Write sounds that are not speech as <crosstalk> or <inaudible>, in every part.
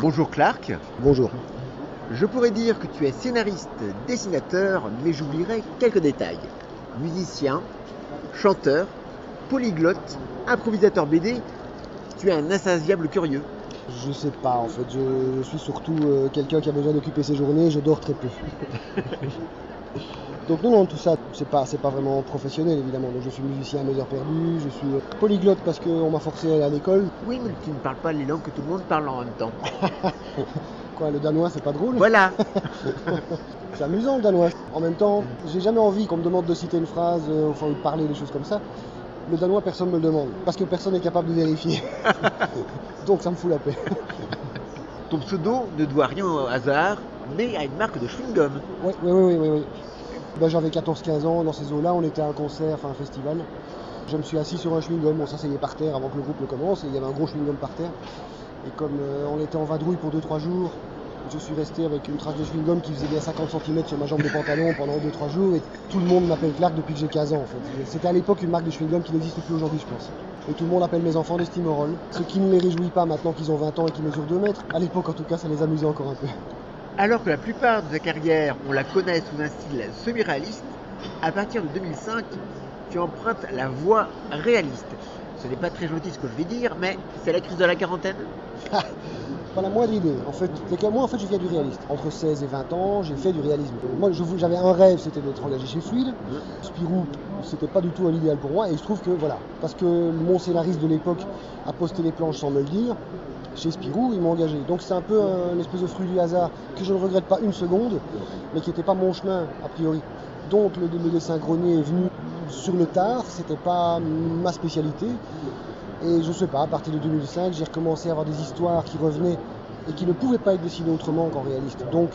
Bonjour Clark. Bonjour. Je pourrais dire que tu es scénariste, dessinateur, mais j'oublierai quelques détails. Musicien, chanteur, polyglotte, improvisateur BD, tu es un insatiable curieux. Je sais pas en fait, je suis surtout euh, quelqu'un qui a besoin d'occuper ses journées, je dors très peu. <laughs> Donc non, non, tout ça, c'est pas, c'est pas vraiment professionnel évidemment. Donc je suis musicien à mes heures perdues, je suis euh, polyglotte parce qu'on m'a forcé à aller à l'école. Oui, mais tu ne parles pas les langues que tout le monde parle en même temps. <laughs> Quoi, le danois c'est pas drôle? Voilà. <laughs> C'est amusant le danois. En même temps, j'ai jamais envie qu'on me demande de citer une phrase, euh, enfin ou de parler des choses comme ça. Le danois, personne ne me le demande, parce que personne n'est capable de vérifier. <laughs> Donc ça me fout la paix. Ton pseudo ne doit rien au hasard, mais à une marque de chewing-gum. Oui, oui, oui, oui. Ben, J'avais 14-15 ans, dans ces eaux-là, on était à un concert, enfin un festival. Je me suis assis sur un chewing-gum, on s'asseyait par terre avant que le groupe ne commence, et il y avait un gros chewing-gum par terre. Et comme euh, on était en vadrouille pour 2-3 jours, je suis resté avec une trace de chewing-gum qui faisait bien 50 cm sur ma jambe de pantalon pendant 2-3 jours, et tout le monde m'appelle Clark depuis que j'ai 15 ans en fait. C'était à l'époque une marque de chewing-gum qui n'existe plus aujourd'hui, je pense. Et tout le monde appelle mes enfants des Steamroll. Ce qui ne les réjouit pas maintenant qu'ils ont 20 ans et qu'ils mesurent 2 mètres. À l'époque, en tout cas, ça les amusait encore un peu. Alors que la plupart de ta carrière, on la connaît sous un style semi-réaliste, à partir de 2005, tu empruntes la voie réaliste. Ce n'est pas très gentil ce que je vais dire, mais c'est la crise de la quarantaine. Pas la moindre idée. En fait, moi, en fait, je viens du réaliste. Entre 16 et 20 ans, j'ai fait du réalisme. Moi, j'avais un rêve, c'était d'être engagé chez Fluide. Spirou, c'était pas du tout un idéal pour moi. Et il se trouve que, voilà, parce que mon scénariste de l'époque a posté les planches sans me le dire, chez Spirou, ils m'ont engagé. Donc c'est un peu un- espèce de fruit du hasard que je ne regrette pas une seconde, mais qui n'était pas mon chemin, a priori. Donc le, le dessin grenier est venu sur le tard, c'était pas ma spécialité. Et je sais pas, à partir de 2005, j'ai recommencé à avoir des histoires qui revenaient et qui ne pouvaient pas être dessinées autrement qu'en réaliste. Donc,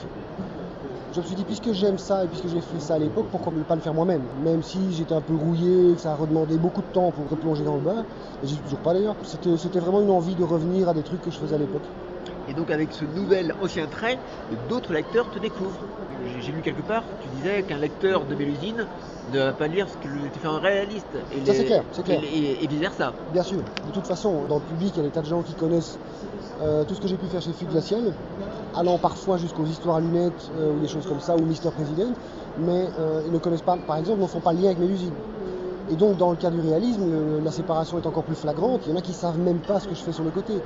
je me suis dit, puisque j'aime ça et puisque j'ai fait ça à l'époque, pourquoi ne pas le faire moi-même? Même si j'étais un peu rouillé, que ça a redemandé beaucoup de temps pour replonger dans le bain, et suis toujours pas d'ailleurs, c'était vraiment une envie de revenir à des trucs que je faisais à l'époque. Et donc avec ce nouvel ancien trait, d'autres lecteurs te découvrent. J'ai- lu quelque part, tu disais qu'un lecteur de Mélusine ne va pas lire ce que tu fais en réaliste. Et Ça, c'est clair, c'est clair. Et, et vice versa. Bien sûr, de toute façon, dans le public, il y a des tas de gens qui connaissent euh, tout ce que j'ai pu faire chez Fuite Glacial, allant parfois jusqu'aux histoires à lunettes euh, ou des choses comme ça, ou Mister President, mais euh, ils ne connaissent pas, par exemple, ne font pas le lien avec mes usines. Et donc, dans le cas du réalisme, le- la séparation est encore plus flagrante. Il y en a qui savent même pas ce que je fais sur le côté.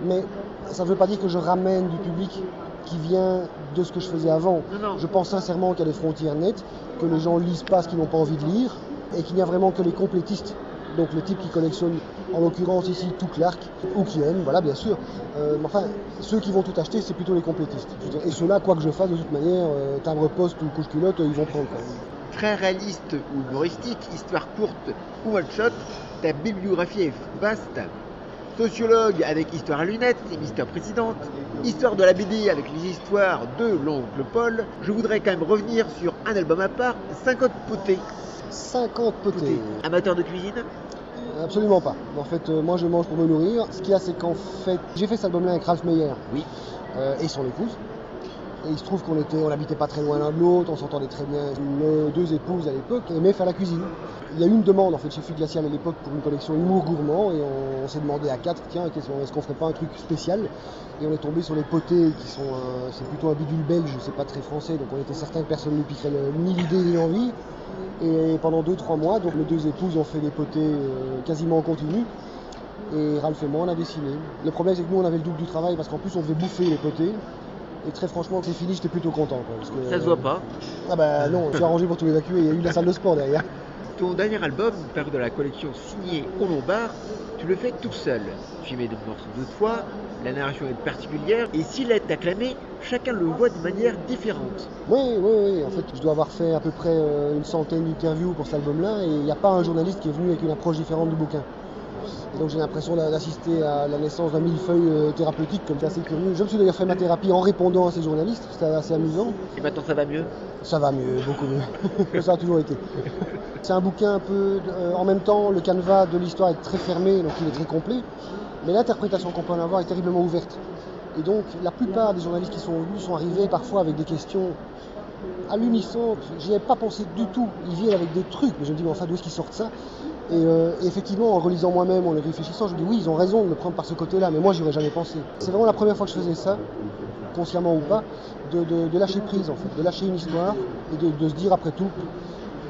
Mais ça ne veut pas dire que je ramène du public qui vient de ce que je faisais avant. Non, non. Je pense sincèrement qu'il y a des frontières nettes, que les gens lisent pas ce qu'ils n'ont pas envie de lire, et qu'il n'y a vraiment que les complétistes. Donc le type qui collectionne, en l'occurrence ici, tout Clark, ou qui aime, voilà, bien sûr. Euh, mais enfin, ceux qui vont tout acheter, c'est plutôt les complétistes. Et ceux-là, quoi que je fasse, de toute manière, euh, timbre poste ou couche culotte, euh, ils vont prendre. Quoi. Très réaliste ou humoristique, histoire courte ou one shot, ta bibliographie est vaste. Sociologue avec Histoire à lunettes et Mister Présidente, Histoire de la BD avec les histoires de l'oncle Paul, je voudrais quand même revenir sur un album à part, 50 potés. 50 potés. Amateur de cuisine Absolument pas. En fait, euh, moi je mange pour me nourrir. Ce qu'il y a, c'est qu'en fait, j'ai fait cet album-là avec Ralph Meyer Oui. euh, et son épouse. Et il se trouve qu'on était, on n'habitait pas très loin l'un de l'autre, on s'entendait très bien. Nos deux épouses à l'époque aimaient faire la cuisine. Il y a eu une demande en fait chez Glacial à l'époque pour une collection humour gourmand et on, s'est demandé à quatre, tiens, est-ce qu'on ferait pas un truc spécial? Et on est tombé sur les potés qui sont, un- c'est plutôt un bidule belge, c'est pas très français, donc on était certain que personne ne piquerait ni l'idée ni l'envie. Et pendant 2-3 mois, donc nos deux épouses ont fait des potés euh, quasiment en continu. Et Ralph et moi, on a dessiné. Le problème, c'est que nous, on avait le double du travail parce qu'en plus, on devait bouffer les potés. Et très franchement, quand c'est fini, j'étais plutôt content. quoi, parce que, Ça se voit pas. Ah bah non, j'ai arrangé pour tout évacuer. Il y a eu la salle de sport derrière. Ton dernier album, paru de la collection signée au Lombard, tu le fais tout seul. Tu y mets des morceaux de toi, la narration est particulière, et s'il est acclamé, chacun le voit de manière différente. Oui, oui, oui. En fait, je dois avoir fait à peu près euh, une centaine d'interviews pour cet album-là. Et il n'y a pas un journaliste qui est venu avec une approche différente du bouquin. Et donc j'ai l'impression d'a- d'assister à la naissance d'un millefeuille euh, thérapeutique, comme c'est assez curieux. Je me suis d'ailleurs fait ma thérapie en répondant à ces journalistes, c'était assez amusant. Et maintenant ça va mieux? Ça va mieux, beaucoup mieux. <laughs> ça a toujours été. C'est un bouquin un peu. euh, en même temps, le canevas de l'histoire est très fermé, donc il est très complet. Mais l'interprétation qu'on peut en avoir est terriblement ouverte. Et donc, la plupart des journalistes qui sont venus sont arrivés parfois avec des questions à l'unisson, j'y avais pas pensé du tout. Ils viennent avec des trucs, mais je me dis, mais enfin, d'où est-ce qu'ils sortent ça? Et, euh, et effectivement, en relisant moi-même, en les réfléchissant, je dis, oui, ils ont raison de le prendre par ce côté-là, mais moi, j'y aurais jamais pensé. C'est vraiment la première fois que je faisais ça, consciemment ou pas, de, lâcher prise, en fait, de lâcher une histoire et de, se dire, après tout,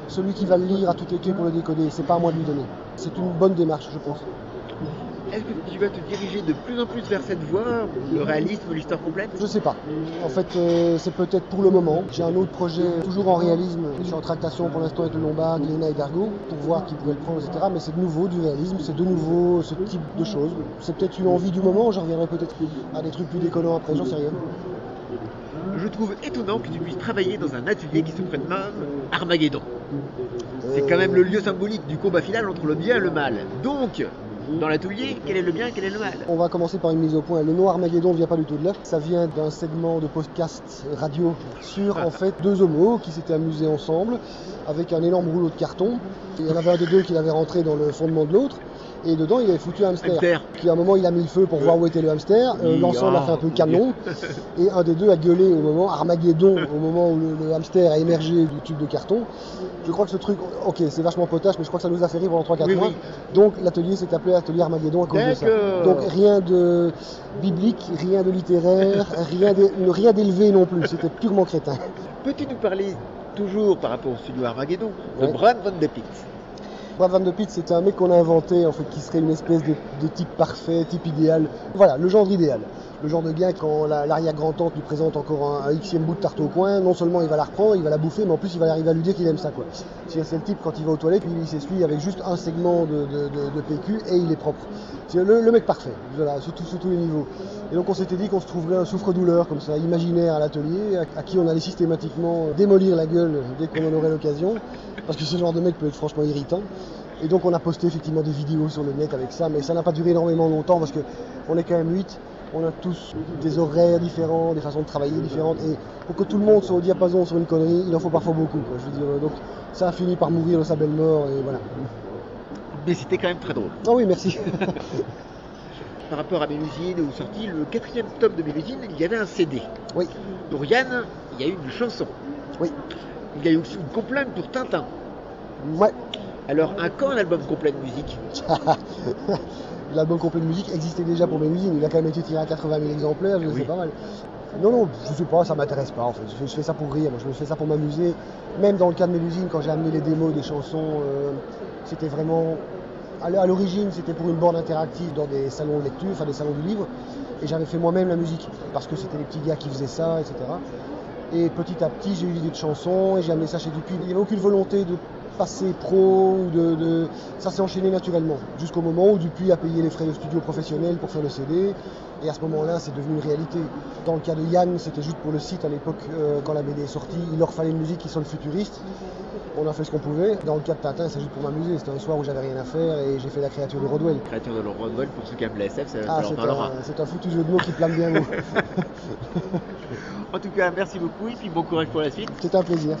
celui qui va le lire a toutes les clés pour le décoder, c'est pas à moi de lui donner. C'est une bonne démarche, je pense. Est-ce que tu vas te diriger de plus en plus vers cette voie, le réalisme, l'histoire complète? Je sais pas. En fait, euh, c'est peut-être pour le moment. J'ai un autre projet, toujours en réalisme. Je suis en tractation pour l'instant avec le Lombard, Glénat et Dargaud, pour voir qui pourrait le prendre, etc. Mais c'est de nouveau du réalisme, c'est de nouveau ce type de choses. C'est peut-être une envie du moment, j'en reviendrai peut-être à des trucs plus déconnants après, j'en sais rien. Je trouve étonnant que tu puisses travailler dans un atelier qui se prénomme Armageddon. C'est quand même le lieu symbolique du combat final entre le bien et le mal. Donc, dans l'atelier, quel est le bien, quel est le mal On va commencer par une mise au point. Le nom Armageddon vient pas du tout de là. Ça vient d'un segment de podcast radio sur en fait deux homos qui s'étaient amusés ensemble avec un énorme rouleau de carton. Il y en avait un des deux qui l'avait rentré dans le fondement de l'autre. Et dedans, il avait foutu un hamster. Hamster. Puis à un moment, il a mis le feu pour voir où était le hamster. Euh, L'ensemble a ah. fait un peu canon. <laughs> Et un des deux a gueulé au moment, Armageddon, au moment où le, le hamster a émergé du tube de carton. Je crois que ce truc, ok, c'est vachement potache, mais je crois que ça nous a fait rire pendant 3-4 Oui, mois. oui. Donc l'atelier s'est appelé Atelier Armageddon à cause de ça. Donc rien de biblique, rien de littéraire, <laughs> rien d'élevé non plus. C'était purement crétin. Peux-tu nous parler, toujours par rapport au studio Armageddon, de Ouais. Bran van de Pitt Brad Van de Pitt, c'était un mec qu'on a inventé, en fait, qui serait une espèce de type parfait, type idéal. Voilà, le genre idéal. Le genre de gars, quand la- l'arrière-grand-tante lui présente encore un, un xème bout de tarte au coin, non seulement il va la reprendre, il va la bouffer, mais en plus il va arriver à lui dire qu'il aime ça, quoi. C'est le type, quand il va aux toilettes, il s'essuie avec juste un segment de, PQ et il est propre. C'est le, mec parfait, voilà, sur tous les niveaux. Et donc on s'était dit qu'on se trouverait un souffre-douleur, comme ça, imaginaire à l'atelier, à, qui on allait systématiquement démolir la gueule dès qu'on en aurait l'occasion, parce que ce genre de mec peut être franchement irritant. Et donc on a posté effectivement des vidéos sur le net avec ça, mais ça n'a pas duré énormément longtemps parce que on est quand même 8, on a tous des horaires différents, des façons de travailler différentes, et pour que tout le monde soit au diapason sur une connerie, il en faut parfois beaucoup. quoi, je veux dire. Donc ça a fini par mourir de sa belle mort, et voilà. Mais c'était quand même très drôle. Ah oui, merci. <laughs> Par rapport à Mélusine, où sorti le quatrième tome de Mélusine, il y avait un CD. oui, Pour Yann, il y a eu une chanson. oui. Il y a eu aussi une complainte pour Tintin. Ouais. Alors, un quand un album complet de musique? <laughs> L'album complet de musique existait déjà pour mes usines, il a quand même été tiré à 80 000 exemplaires, je Oui. sais pas mal. Non, non, je sais pas, ça m'intéresse pas en fait. Je, je fais ça pour rire, moi, je fais ça pour m'amuser. Même dans le cas de Mélusine, quand j'ai amené les démos des chansons, euh, c'était vraiment. À l'origine, c'était pour une borne interactive dans des salons de lecture, enfin des salons du livre. Et j'avais fait moi-même la musique, parce que c'était les petits gars qui faisaient ça, etc. Et petit à petit, j'ai eu l'idée de chansons et j'ai amené ça chez Dupuis. Il n'y avait aucune volonté de passer pro ou de, de- Ça s'est enchaîné naturellement, jusqu'au moment où Dupuis a payé les frais de studio professionnels pour faire le CD. Et à ce moment-là, c'est devenu une réalité. Dans le cas de Yann, c'était juste pour le site à l'époque, euh, quand la BD est sortie. Il leur fallait une musique qui sonne futuriste. On a fait ce qu'on pouvait. Dans le cas de Tintin, c'est juste pour m'amuser. C'était un soir où j'avais rien à faire et j'ai fait la créature de Rodwell. Créature de Rodwell, pour ceux qui aiment la SF, ça, Ah, c'est un, c'est un foutu jeu de mots qui plane bien haut. <laughs> En tout cas, merci beaucoup et puis bon courage pour la suite. C'était un plaisir.